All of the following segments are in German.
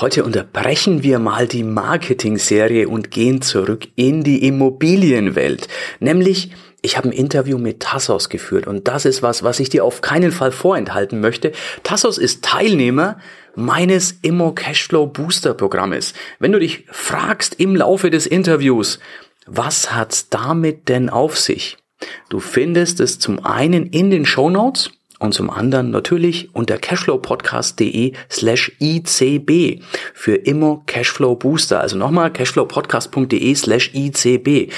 Heute unterbrechen wir mal die Marketing-Serie und gehen zurück in die Immobilienwelt. Nämlich, ich habe ein Interview mit Tassos geführt und das ist was, was ich dir auf keinen Fall vorenthalten möchte. Tassos ist Teilnehmer meines Immo Cashflow Booster Programmes. Wenn du dich fragst im Laufe des Interviews, was hat's damit denn auf sich? Du findest es zum einen in den Show Notes und zum anderen natürlich unter cashflowpodcast.de slash ICB für immer Cashflow Booster. Also nochmal cashflowpodcast.de slash ICB.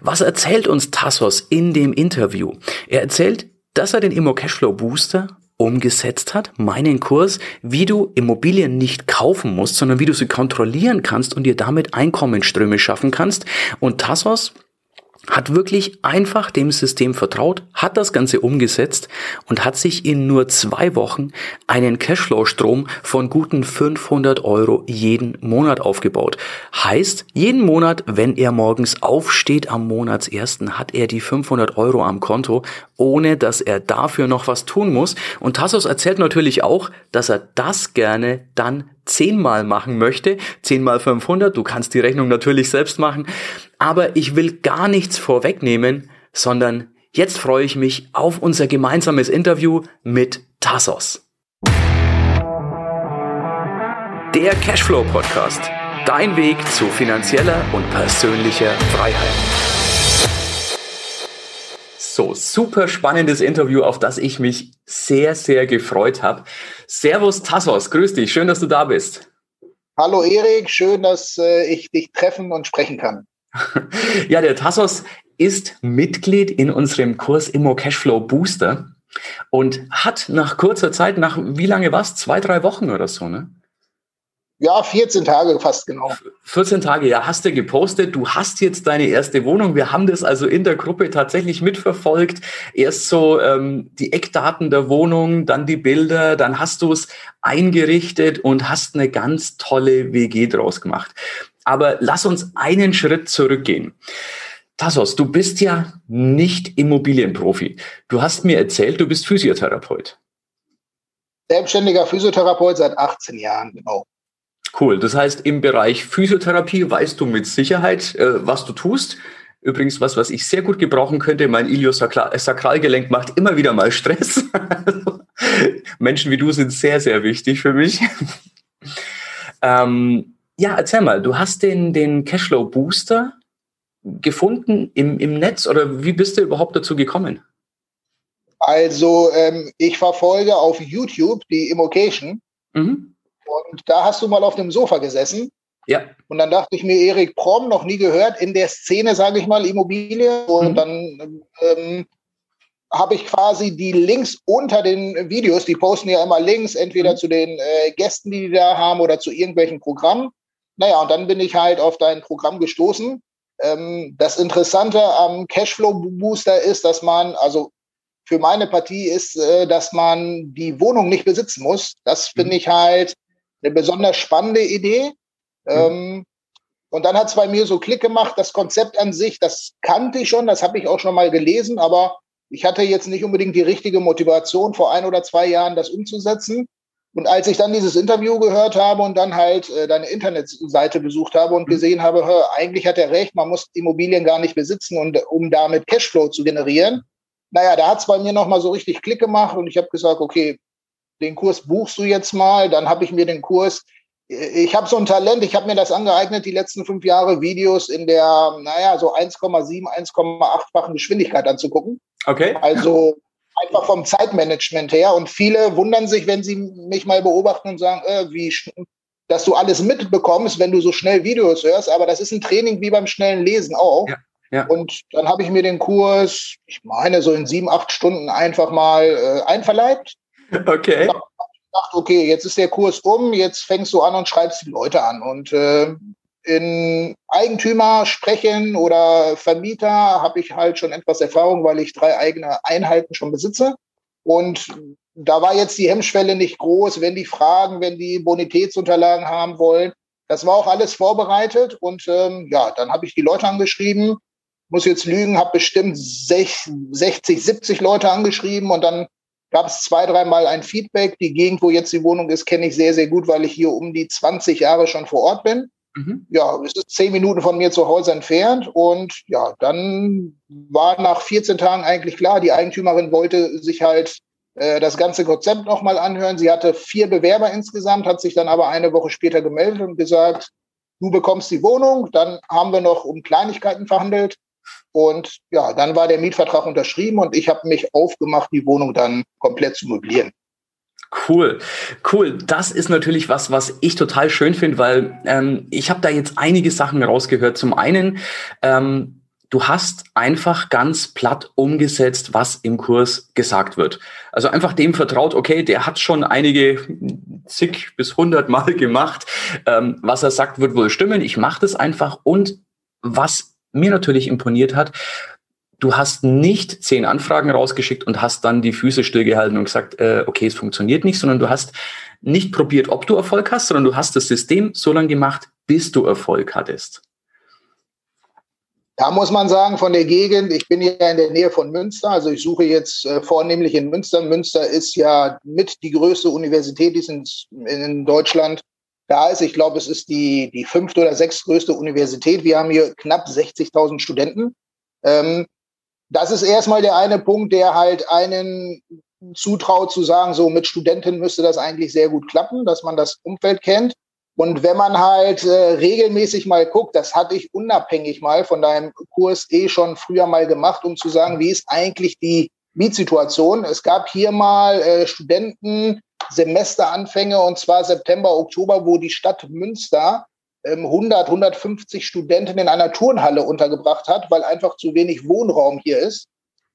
Was erzählt uns Tassos in dem Interview? Er erzählt, dass er den Immo Cashflow Booster umgesetzt hat, meinen Kurs, wie du Immobilien nicht kaufen musst, sondern wie du sie kontrollieren kannst und dir damit Einkommensströme schaffen kannst. Und Tassos hat wirklich einfach dem System vertraut, hat das Ganze umgesetzt und hat sich in nur zwei Wochen einen Cashflow-Strom von guten 500 Euro jeden Monat aufgebaut. Heißt, jeden Monat, wenn er morgens aufsteht am Monatsersten, hat er die 500 Euro am Konto, ohne dass er dafür noch was tun muss. Und Tassos erzählt natürlich auch, dass er das gerne dann zehnmal machen möchte, zehnmal 500, du kannst die Rechnung natürlich selbst machen, aber ich will gar nichts vorwegnehmen, sondern jetzt freue ich mich auf unser gemeinsames Interview mit Tassos. Der Cashflow Podcast. Dein Weg zu finanzieller und persönlicher Freiheit. So, super spannendes Interview, auf das ich mich sehr, sehr gefreut habe. Servus Tassos, grüß dich, schön, dass du da bist. Hallo Erik, schön, dass äh, ich dich treffen und sprechen kann. ja, der Tassos ist Mitglied in unserem Kurs Immo Cashflow Booster und hat nach kurzer Zeit, nach wie lange war es? Zwei, drei Wochen oder so, ne? Ja, 14 Tage fast genau. 14 Tage, ja, hast du gepostet. Du hast jetzt deine erste Wohnung. Wir haben das also in der Gruppe tatsächlich mitverfolgt. Erst so ähm, die Eckdaten der Wohnung, dann die Bilder, dann hast du es eingerichtet und hast eine ganz tolle WG draus gemacht. Aber lass uns einen Schritt zurückgehen. Tassos, du bist ja nicht Immobilienprofi. Du hast mir erzählt, du bist Physiotherapeut. Selbstständiger Physiotherapeut seit 18 Jahren, genau. Cool. Das heißt, im Bereich Physiotherapie weißt du mit Sicherheit, äh, was du tust. Übrigens, was, was ich sehr gut gebrauchen könnte, mein Iliosakralgelenk macht immer wieder mal Stress. Menschen wie du sind sehr, sehr wichtig für mich. ähm, ja, erzähl mal, du hast den, den Cashflow Booster gefunden im, im Netz oder wie bist du überhaupt dazu gekommen? Also, ähm, ich verfolge auf YouTube die Immocation. Mhm. Und da hast du mal auf dem Sofa gesessen. Ja. Und dann dachte ich mir, Erik Prom, noch nie gehört, in der Szene, sage ich mal, Immobilie. Und mhm. dann ähm, habe ich quasi die Links unter den Videos, die posten ja immer Links, entweder mhm. zu den äh, Gästen, die die da haben, oder zu irgendwelchen Programmen. Naja, und dann bin ich halt auf dein Programm gestoßen. Ähm, das Interessante am Cashflow Booster ist, dass man, also für meine Partie ist, äh, dass man die Wohnung nicht besitzen muss. Das finde mhm. ich halt eine besonders spannende Idee. Mhm. Ähm, und dann hat es bei mir so Klick gemacht, das Konzept an sich, das kannte ich schon, das habe ich auch schon mal gelesen, aber ich hatte jetzt nicht unbedingt die richtige Motivation, vor ein oder zwei Jahren das umzusetzen. Und als ich dann dieses Interview gehört habe und dann halt äh, deine Internetseite besucht habe und mhm. gesehen habe, hör, eigentlich hat er recht, man muss Immobilien gar nicht besitzen, und, um damit Cashflow zu generieren. Naja, da hat es bei mir nochmal so richtig Klick gemacht und ich habe gesagt, okay, den Kurs buchst du jetzt mal, dann habe ich mir den Kurs, ich habe so ein Talent, ich habe mir das angeeignet, die letzten fünf Jahre Videos in der, naja, so 1,7, 1,8-fachen Geschwindigkeit anzugucken. Okay. Also einfach vom Zeitmanagement her. Und viele wundern sich, wenn sie mich mal beobachten und sagen, äh, wie, dass du alles mitbekommst, wenn du so schnell Videos hörst. Aber das ist ein Training wie beim schnellen Lesen auch. Ja, ja. Und dann habe ich mir den Kurs, ich meine, so in sieben, acht Stunden einfach mal äh, einverleibt. Okay. Dachte, okay, jetzt ist der Kurs um, jetzt fängst du an und schreibst die Leute an. Und äh, in Eigentümer sprechen oder Vermieter habe ich halt schon etwas Erfahrung, weil ich drei eigene Einheiten schon besitze. Und da war jetzt die Hemmschwelle nicht groß, wenn die fragen, wenn die Bonitätsunterlagen haben wollen. Das war auch alles vorbereitet und ähm, ja, dann habe ich die Leute angeschrieben, muss jetzt lügen, habe bestimmt 60, 70 Leute angeschrieben und dann gab es zwei, dreimal ein Feedback. Die Gegend, wo jetzt die Wohnung ist, kenne ich sehr, sehr gut, weil ich hier um die 20 Jahre schon vor Ort bin. Mhm. Ja, es ist zehn Minuten von mir zu Hause entfernt. Und ja, dann war nach 14 Tagen eigentlich klar, die Eigentümerin wollte sich halt äh, das ganze Konzept nochmal anhören. Sie hatte vier Bewerber insgesamt, hat sich dann aber eine Woche später gemeldet und gesagt, du bekommst die Wohnung. Dann haben wir noch um Kleinigkeiten verhandelt. Und ja, dann war der Mietvertrag unterschrieben und ich habe mich aufgemacht, die Wohnung dann komplett zu möblieren. Cool, cool. Das ist natürlich was, was ich total schön finde, weil ähm, ich habe da jetzt einige Sachen rausgehört. Zum einen, ähm, du hast einfach ganz platt umgesetzt, was im Kurs gesagt wird. Also einfach dem vertraut, okay, der hat schon einige zig bis hundert Mal gemacht. Ähm, was er sagt, wird wohl stimmen. Ich mache das einfach. Und was mir natürlich imponiert hat, du hast nicht zehn Anfragen rausgeschickt und hast dann die Füße stillgehalten und gesagt, äh, okay, es funktioniert nicht, sondern du hast nicht probiert, ob du Erfolg hast, sondern du hast das System so lange gemacht, bis du Erfolg hattest. Da muss man sagen, von der Gegend, ich bin ja in der Nähe von Münster, also ich suche jetzt äh, vornehmlich in Münster. Münster ist ja mit die größte Universität, die es in, in Deutschland da ist. Ich glaube, es ist die, die fünfte oder sechstgrößte Universität. Wir haben hier knapp 60.000 Studenten. Ähm, das ist erstmal der eine Punkt, der halt einen zutraut zu sagen, so mit Studenten müsste das eigentlich sehr gut klappen, dass man das Umfeld kennt. Und wenn man halt äh, regelmäßig mal guckt, das hatte ich unabhängig mal von deinem Kurs eh schon früher mal gemacht, um zu sagen, wie ist eigentlich die Mietsituation. Es gab hier mal äh, Studenten, Semesteranfänge und zwar September, Oktober, wo die Stadt Münster 100, ähm, 150 Studenten in einer Turnhalle untergebracht hat, weil einfach zu wenig Wohnraum hier ist.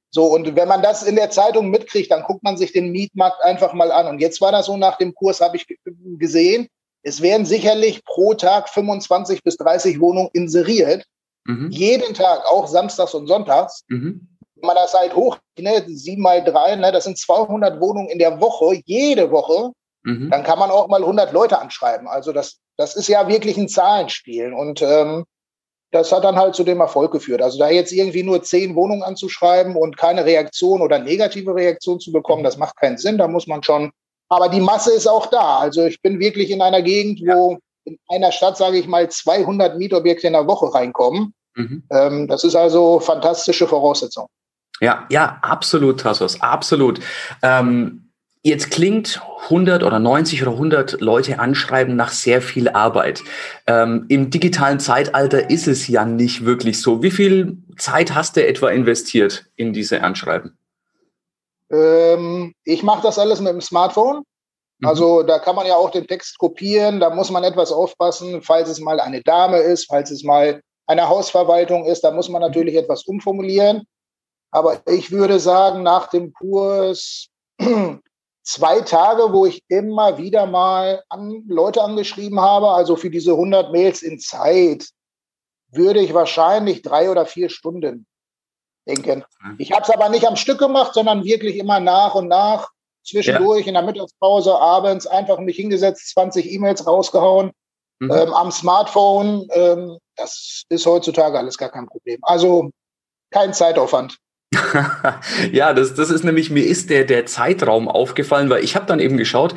So, und wenn man das in der Zeitung mitkriegt, dann guckt man sich den Mietmarkt einfach mal an. Und jetzt war das so, nach dem Kurs habe ich gesehen, es werden sicherlich pro Tag 25 bis 30 Wohnungen inseriert. Mhm. Jeden Tag, auch samstags und sonntags. Mhm. Wenn man das halt hoch, ne, sieben mal drei, ne, das sind 200 Wohnungen in der Woche, jede Woche. Mhm. Dann kann man auch mal 100 Leute anschreiben. Also das, das ist ja wirklich ein Zahlenspiel. Und ähm, das hat dann halt zu dem Erfolg geführt. Also da jetzt irgendwie nur zehn Wohnungen anzuschreiben und keine Reaktion oder negative Reaktion zu bekommen, das macht keinen Sinn. Da muss man schon. Aber die Masse ist auch da. Also ich bin wirklich in einer Gegend, wo in einer Stadt, sage ich mal, 200 Mietobjekte in der Woche reinkommen. Mhm. Ähm, das ist also fantastische Voraussetzung. Ja, ja, absolut, Tassos, absolut. Ähm, Jetzt klingt 100 oder 90 oder 100 Leute anschreiben nach sehr viel Arbeit. Ähm, Im digitalen Zeitalter ist es ja nicht wirklich so. Wie viel Zeit hast du etwa investiert in diese Anschreiben? Ähm, ich mache das alles mit dem Smartphone. Mhm. Also da kann man ja auch den Text kopieren. Da muss man etwas aufpassen, falls es mal eine Dame ist, falls es mal eine Hausverwaltung ist. Da muss man natürlich etwas umformulieren. Aber ich würde sagen, nach dem Kurs zwei Tage, wo ich immer wieder mal an Leute angeschrieben habe. Also für diese 100 Mails in Zeit würde ich wahrscheinlich drei oder vier Stunden denken. Mhm. Ich habe es aber nicht am Stück gemacht, sondern wirklich immer nach und nach zwischendurch ja. in der Mittagspause, abends einfach mich hingesetzt, 20 E-Mails rausgehauen mhm. ähm, am Smartphone. Ähm, das ist heutzutage alles gar kein Problem. Also kein Zeitaufwand. Ja, das, das ist nämlich, mir ist der, der Zeitraum aufgefallen, weil ich habe dann eben geschaut,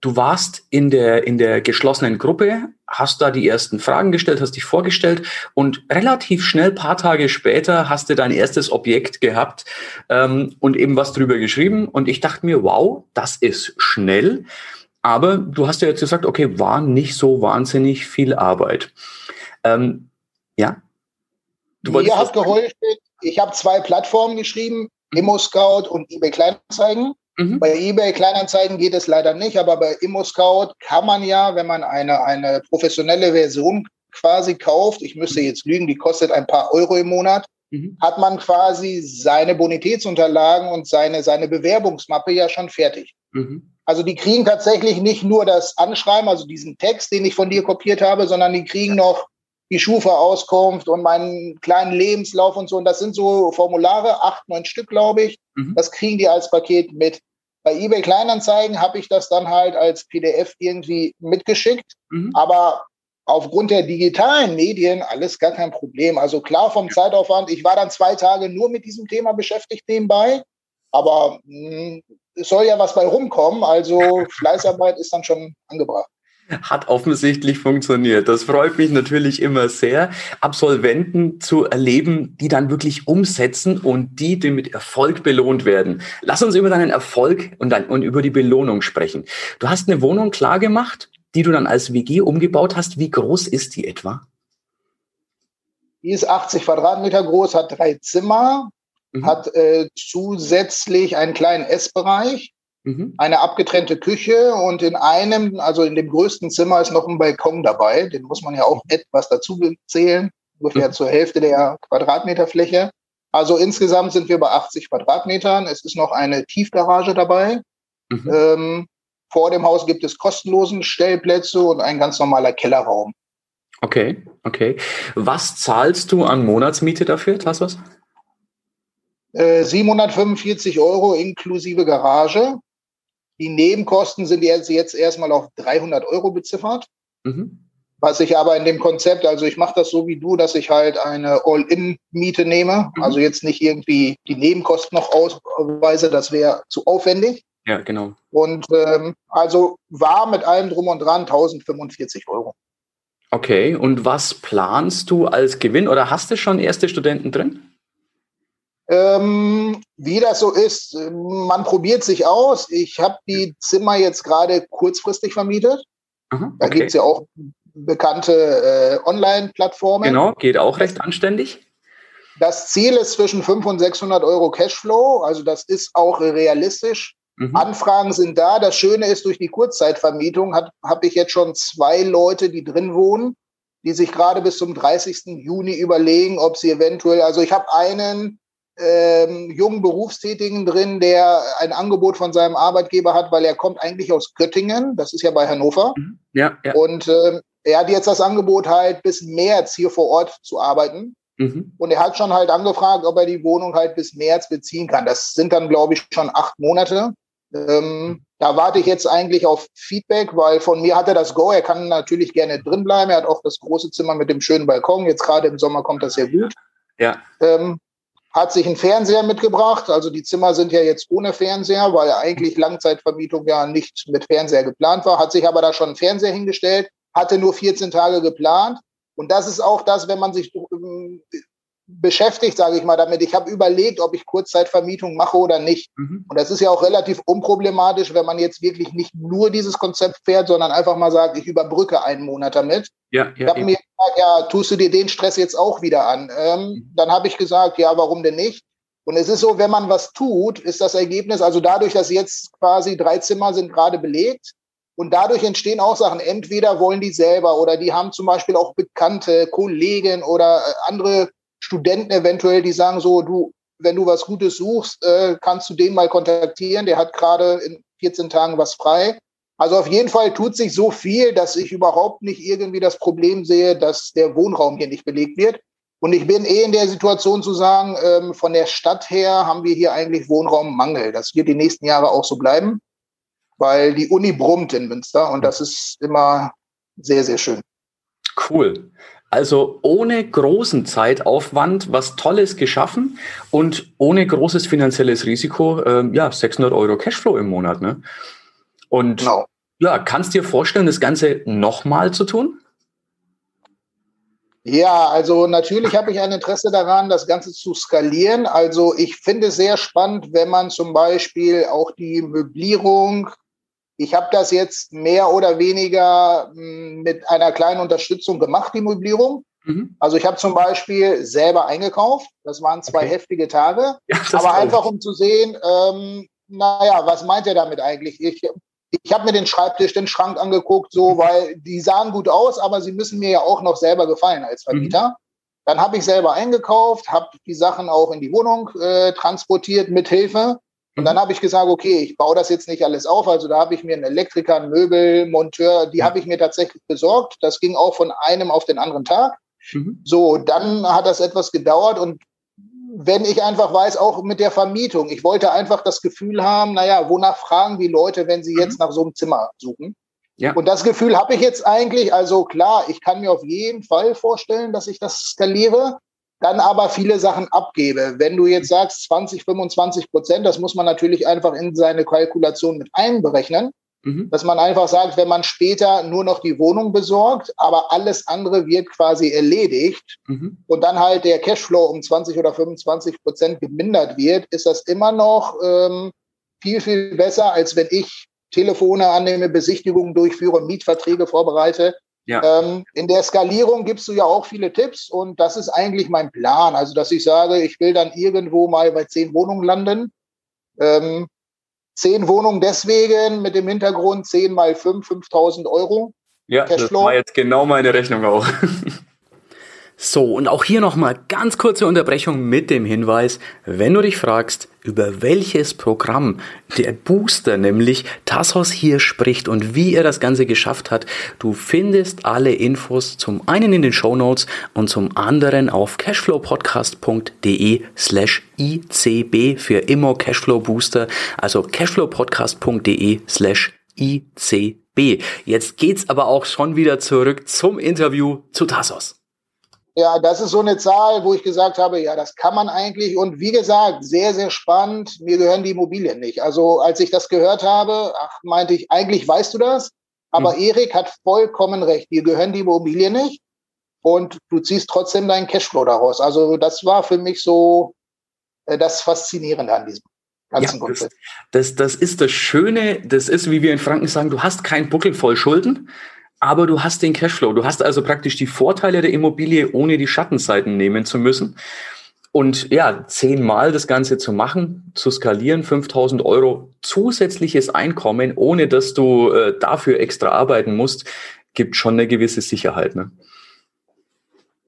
du warst in der, in der geschlossenen Gruppe, hast da die ersten Fragen gestellt, hast dich vorgestellt und relativ schnell, paar Tage später, hast du dein erstes Objekt gehabt ähm, und eben was drüber geschrieben. Und ich dachte mir, wow, das ist schnell. Aber du hast ja jetzt gesagt, okay, war nicht so wahnsinnig viel Arbeit. Ähm, ja? Du Mir hat geholfen, ich habe zwei Plattformen geschrieben, ImmoScout und eBay Kleinanzeigen. Mhm. Bei eBay Kleinanzeigen geht es leider nicht, aber bei ImmoScout kann man ja, wenn man eine, eine professionelle Version quasi kauft, ich müsste jetzt lügen, die kostet ein paar Euro im Monat, mhm. hat man quasi seine Bonitätsunterlagen und seine, seine Bewerbungsmappe ja schon fertig. Mhm. Also die kriegen tatsächlich nicht nur das Anschreiben, also diesen Text, den ich von dir kopiert habe, sondern die kriegen noch die Schufa-Auskunft und meinen kleinen Lebenslauf und so. Und das sind so Formulare, acht, neun Stück, glaube ich. Mhm. Das kriegen die als Paket mit. Bei eBay Kleinanzeigen habe ich das dann halt als PDF irgendwie mitgeschickt. Mhm. Aber aufgrund der digitalen Medien alles gar kein Problem. Also klar vom Zeitaufwand. Ich war dann zwei Tage nur mit diesem Thema beschäftigt nebenbei. Aber mh, hm, es soll ja was bei rumkommen. Also Fleißarbeit ist dann schon angebracht. Hat offensichtlich funktioniert. Das freut mich natürlich immer sehr, Absolventen zu erleben, die dann wirklich umsetzen und die, die mit Erfolg belohnt werden. Lass uns über deinen Erfolg und, dann, und über die Belohnung sprechen. Du hast eine Wohnung klar gemacht, die du dann als WG umgebaut hast. Wie groß ist die etwa? Die ist 80 Quadratmeter groß, hat drei Zimmer, mhm. hat äh, zusätzlich einen kleinen Essbereich Mhm. Eine abgetrennte Küche und in einem, also in dem größten Zimmer ist noch ein Balkon dabei. Den muss man ja auch etwas dazu zählen, ungefähr mhm. zur Hälfte der Quadratmeterfläche. Also insgesamt sind wir bei 80 Quadratmetern. Es ist noch eine Tiefgarage dabei. Mhm. Ähm, vor dem Haus gibt es kostenlosen Stellplätze und ein ganz normaler Kellerraum. Okay, okay. Was zahlst du an Monatsmiete dafür, Tassos? Äh, 745 Euro inklusive Garage. Die Nebenkosten sind jetzt, jetzt erstmal auf 300 Euro beziffert. Mhm. Was ich aber in dem Konzept, also ich mache das so wie du, dass ich halt eine All-In-Miete nehme, mhm. also jetzt nicht irgendwie die Nebenkosten noch ausweise, das wäre zu aufwendig. Ja, genau. Und ähm, also war mit allem drum und dran 1045 Euro. Okay, und was planst du als Gewinn oder hast du schon erste Studenten drin? Ähm, wie das so ist, man probiert sich aus. Ich habe die Zimmer jetzt gerade kurzfristig vermietet. Aha, okay. Da gibt es ja auch bekannte äh, Online-Plattformen. Genau, geht auch recht anständig. Das Ziel ist zwischen 500 und 600 Euro Cashflow, also das ist auch realistisch. Mhm. Anfragen sind da. Das Schöne ist, durch die Kurzzeitvermietung habe ich jetzt schon zwei Leute, die drin wohnen, die sich gerade bis zum 30. Juni überlegen, ob sie eventuell, also ich habe einen, ähm, jungen Berufstätigen drin, der ein Angebot von seinem Arbeitgeber hat, weil er kommt eigentlich aus Göttingen, das ist ja bei Hannover. Mhm. Ja, ja. Und ähm, er hat jetzt das Angebot halt bis März hier vor Ort zu arbeiten. Mhm. Und er hat schon halt angefragt, ob er die Wohnung halt bis März beziehen kann. Das sind dann, glaube ich, schon acht Monate. Ähm, da warte ich jetzt eigentlich auf Feedback, weil von mir hat er das Go. Er kann natürlich gerne drin bleiben. Er hat auch das große Zimmer mit dem schönen Balkon. Jetzt gerade im Sommer kommt das sehr gut. Ja. Ähm, hat sich einen Fernseher mitgebracht. Also die Zimmer sind ja jetzt ohne Fernseher, weil eigentlich Langzeitvermietung ja nicht mit Fernseher geplant war. Hat sich aber da schon einen Fernseher hingestellt, hatte nur 14 Tage geplant. Und das ist auch das, wenn man sich ähm, beschäftigt, sage ich mal, damit. Ich habe überlegt, ob ich Kurzzeitvermietung mache oder nicht. Mhm. Und das ist ja auch relativ unproblematisch, wenn man jetzt wirklich nicht nur dieses Konzept fährt, sondern einfach mal sagt, ich überbrücke einen Monat damit. Ja, ja, ich habe mir gesagt, ja, tust du dir den Stress jetzt auch wieder an? Ähm, mhm. Dann habe ich gesagt, ja, warum denn nicht? Und es ist so, wenn man was tut, ist das Ergebnis, also dadurch, dass jetzt quasi drei Zimmer sind gerade belegt, und dadurch entstehen auch Sachen. Entweder wollen die selber oder die haben zum Beispiel auch bekannte Kollegen oder äh, andere Studenten eventuell, die sagen so, du, wenn du was Gutes suchst, äh, kannst du den mal kontaktieren. Der hat gerade in 14 Tagen was frei. Also auf jeden Fall tut sich so viel, dass ich überhaupt nicht irgendwie das Problem sehe, dass der Wohnraum hier nicht belegt wird. Und ich bin eh in der Situation zu sagen, ähm, von der Stadt her haben wir hier eigentlich Wohnraummangel. Das wird die nächsten Jahre auch so bleiben, weil die Uni brummt in Münster und das ist immer sehr, sehr schön. Cool. Also ohne großen Zeitaufwand was Tolles geschaffen und ohne großes finanzielles Risiko, äh, ja, 600 Euro Cashflow im Monat. Ne? Und genau. ja, kannst dir vorstellen, das Ganze nochmal zu tun? Ja, also natürlich habe ich ein Interesse daran, das Ganze zu skalieren. Also ich finde es sehr spannend, wenn man zum Beispiel auch die Möblierung ich habe das jetzt mehr oder weniger hm, mit einer kleinen Unterstützung gemacht, die Möblierung. Mhm. Also ich habe zum Beispiel selber eingekauft. Das waren zwei okay. heftige Tage. Ja, aber einfach um zu sehen, ähm, naja, was meint er damit eigentlich? Ich, ich habe mir den Schreibtisch, den Schrank angeguckt, so, mhm. weil die sahen gut aus, aber sie müssen mir ja auch noch selber gefallen als Vermieter. Mhm. Dann habe ich selber eingekauft, habe die Sachen auch in die Wohnung äh, transportiert mit Hilfe. Und dann habe ich gesagt, okay, ich baue das jetzt nicht alles auf. Also da habe ich mir einen Elektriker, einen Möbelmonteur, die habe ich mir tatsächlich besorgt. Das ging auch von einem auf den anderen Tag. Mhm. So, dann hat das etwas gedauert und wenn ich einfach weiß, auch mit der Vermietung, ich wollte einfach das Gefühl haben, naja, wonach fragen die Leute, wenn sie jetzt mhm. nach so einem Zimmer suchen? Ja. Und das Gefühl habe ich jetzt eigentlich, also klar, ich kann mir auf jeden Fall vorstellen, dass ich das skaliere. Dann aber viele Sachen abgebe. Wenn du jetzt sagst 20, 25 Prozent, das muss man natürlich einfach in seine Kalkulation mit einberechnen. Mhm. Dass man einfach sagt, wenn man später nur noch die Wohnung besorgt, aber alles andere wird quasi erledigt mhm. und dann halt der Cashflow um 20 oder 25 Prozent gemindert wird, ist das immer noch ähm, viel, viel besser, als wenn ich Telefone annehme, Besichtigungen durchführe, Mietverträge vorbereite. Ja. Ähm, in der Skalierung gibst du ja auch viele Tipps und das ist eigentlich mein Plan. Also, dass ich sage, ich will dann irgendwo mal bei zehn Wohnungen landen. Ähm, Zehn Wohnungen deswegen mit dem Hintergrund 10 mal 5, 5000 Euro. Ja, Cashflow. das war jetzt genau meine Rechnung auch. So, und auch hier nochmal ganz kurze Unterbrechung mit dem Hinweis, wenn du dich fragst, über welches Programm der Booster, nämlich Tassos hier spricht und wie er das Ganze geschafft hat, du findest alle Infos zum einen in den Show Notes und zum anderen auf cashflowpodcast.de slash ICB für Immo Cashflow Booster, also cashflowpodcast.de slash ICB. Jetzt geht's aber auch schon wieder zurück zum Interview zu Tassos. Ja, das ist so eine Zahl, wo ich gesagt habe, ja, das kann man eigentlich. Und wie gesagt, sehr, sehr spannend. Mir gehören die Immobilien nicht. Also als ich das gehört habe, ach, meinte ich, eigentlich weißt du das. Aber mhm. Erik hat vollkommen recht. Dir gehören die Immobilien nicht. Und du ziehst trotzdem deinen Cashflow daraus. Also das war für mich so äh, das Faszinierende an diesem ganzen ja, das, das, das ist das Schöne. Das ist, wie wir in Franken sagen, du hast keinen Buckel voll Schulden aber du hast den Cashflow. Du hast also praktisch die Vorteile der Immobilie, ohne die Schattenseiten nehmen zu müssen. Und ja, zehnmal das Ganze zu machen, zu skalieren, 5000 Euro zusätzliches Einkommen, ohne dass du äh, dafür extra arbeiten musst, gibt schon eine gewisse Sicherheit. Ne?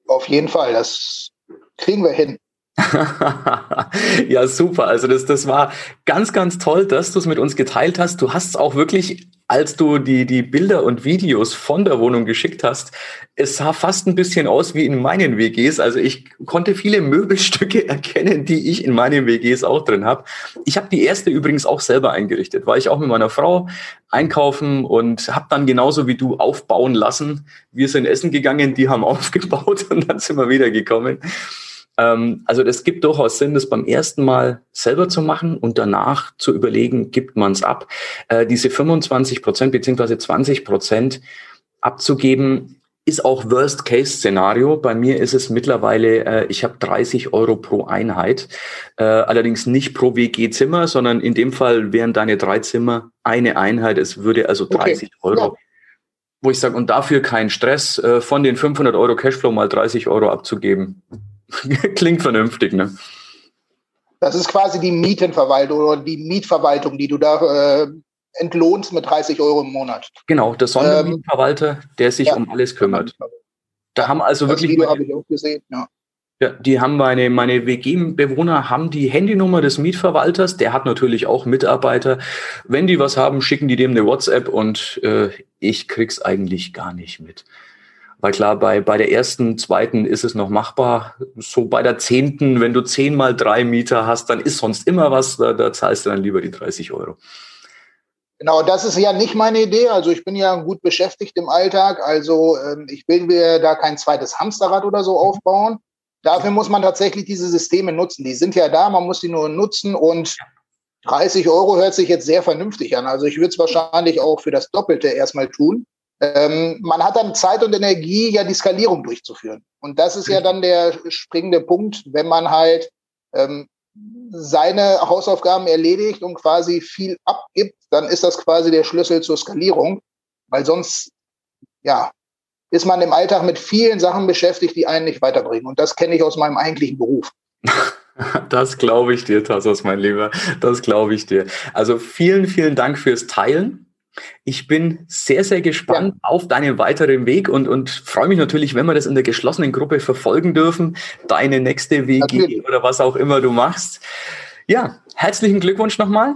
Auf jeden Fall, das kriegen wir hin. ja, super. Also das, das war ganz, ganz toll, dass du es mit uns geteilt hast. Du hast es auch wirklich als du die, die Bilder und Videos von der Wohnung geschickt hast, es sah fast ein bisschen aus wie in meinen WGs. Also ich konnte viele Möbelstücke erkennen, die ich in meinen WGs auch drin habe. Ich habe die erste übrigens auch selber eingerichtet. War ich auch mit meiner Frau einkaufen und habe dann genauso wie du aufbauen lassen. Wir sind essen gegangen, die haben aufgebaut und dann sind wir wieder gekommen. Also es gibt durchaus Sinn, das beim ersten Mal selber zu machen und danach zu überlegen, gibt man es ab. Äh, diese 25 Prozent beziehungsweise 20 Prozent abzugeben, ist auch Worst-Case-Szenario. Bei mir ist es mittlerweile, äh, ich habe 30 Euro pro Einheit, äh, allerdings nicht pro WG-Zimmer, sondern in dem Fall wären deine drei Zimmer eine Einheit. Es würde also 30 okay. Euro, ja. wo ich sage, und dafür kein Stress, äh, von den 500 Euro Cashflow mal 30 Euro abzugeben. Klingt vernünftig, ne? Das ist quasi die Mietenverwaltung oder die Mietverwaltung, die du da äh, entlohnst mit 30 Euro im Monat. Genau, der Sondermietverwalter, ähm, der sich ja, um alles kümmert. Da haben also das wirklich. habe ich auch gesehen, ja. Ja, die haben meine, meine WG-Bewohner haben die Handynummer des Mietverwalters. Der hat natürlich auch Mitarbeiter. Wenn die was haben, schicken die dem eine WhatsApp und äh, ich krieg's eigentlich gar nicht mit. Weil klar, bei, bei der ersten, zweiten ist es noch machbar. So bei der zehnten, wenn du zehn mal drei Mieter hast, dann ist sonst immer was, da, da zahlst du dann lieber die 30 Euro. Genau, das ist ja nicht meine Idee. Also ich bin ja gut beschäftigt im Alltag. Also ähm, ich will mir da kein zweites Hamsterrad oder so aufbauen. Dafür muss man tatsächlich diese Systeme nutzen. Die sind ja da, man muss die nur nutzen und 30 Euro hört sich jetzt sehr vernünftig an. Also ich würde es wahrscheinlich auch für das Doppelte erstmal tun. Ähm, man hat dann Zeit und Energie, ja die Skalierung durchzuführen. Und das ist ja dann der springende Punkt, wenn man halt ähm, seine Hausaufgaben erledigt und quasi viel abgibt, dann ist das quasi der Schlüssel zur Skalierung, weil sonst, ja, ist man im Alltag mit vielen Sachen beschäftigt, die einen nicht weiterbringen. Und das kenne ich aus meinem eigentlichen Beruf. Das glaube ich dir, Tassos, mein Lieber. Das glaube ich dir. Also vielen, vielen Dank fürs Teilen. Ich bin sehr, sehr gespannt ja. auf deinen weiteren Weg und, und freue mich natürlich, wenn wir das in der geschlossenen Gruppe verfolgen dürfen. Deine nächste WG natürlich. oder was auch immer du machst. Ja, herzlichen Glückwunsch nochmal.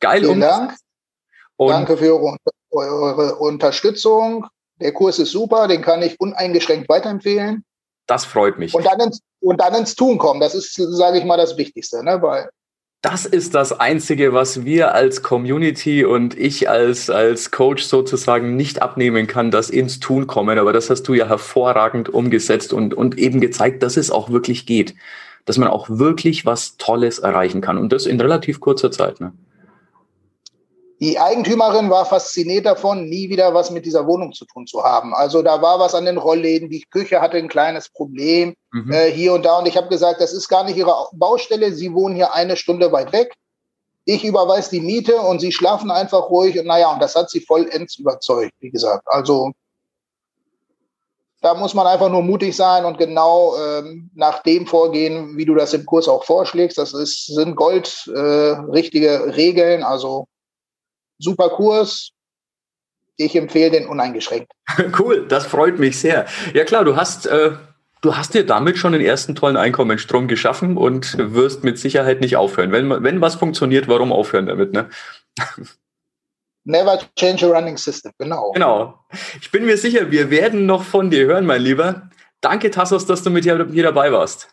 Geil. Vielen Dank. Danke für eure, eure Unterstützung. Der Kurs ist super, den kann ich uneingeschränkt weiterempfehlen. Das freut mich. Und dann ins, und dann ins Tun kommen, das ist, sage ich mal, das Wichtigste, ne? weil das ist das Einzige, was wir als Community und ich als, als Coach sozusagen nicht abnehmen kann, das ins Tun kommen. Aber das hast du ja hervorragend umgesetzt und, und eben gezeigt, dass es auch wirklich geht. Dass man auch wirklich was Tolles erreichen kann. Und das in relativ kurzer Zeit. Ne? Die Eigentümerin war fasziniert davon, nie wieder was mit dieser Wohnung zu tun zu haben. Also da war was an den Rollläden, die Küche hatte ein kleines Problem mhm. äh, hier und da. Und ich habe gesagt, das ist gar nicht ihre Baustelle. Sie wohnen hier eine Stunde weit weg. Ich überweise die Miete und sie schlafen einfach ruhig. Und naja, und das hat sie vollends überzeugt, wie gesagt. Also da muss man einfach nur mutig sein und genau ähm, nach dem vorgehen, wie du das im Kurs auch vorschlägst. Das ist, sind Gold äh, richtige Regeln. Also super Kurs. Ich empfehle den uneingeschränkt. Cool, das freut mich sehr. Ja klar, du hast, äh, du hast dir damit schon den ersten tollen Einkommensstrom geschaffen und wirst mit Sicherheit nicht aufhören. Wenn, wenn was funktioniert, warum aufhören damit, ne? Never change a running system, genau. Genau. Ich bin mir sicher, wir werden noch von dir hören, mein Lieber. Danke, Tassos, dass du mit hier, hier dabei warst.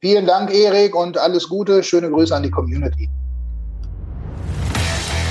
Vielen Dank, Erik, und alles Gute. Schöne Grüße an die Community.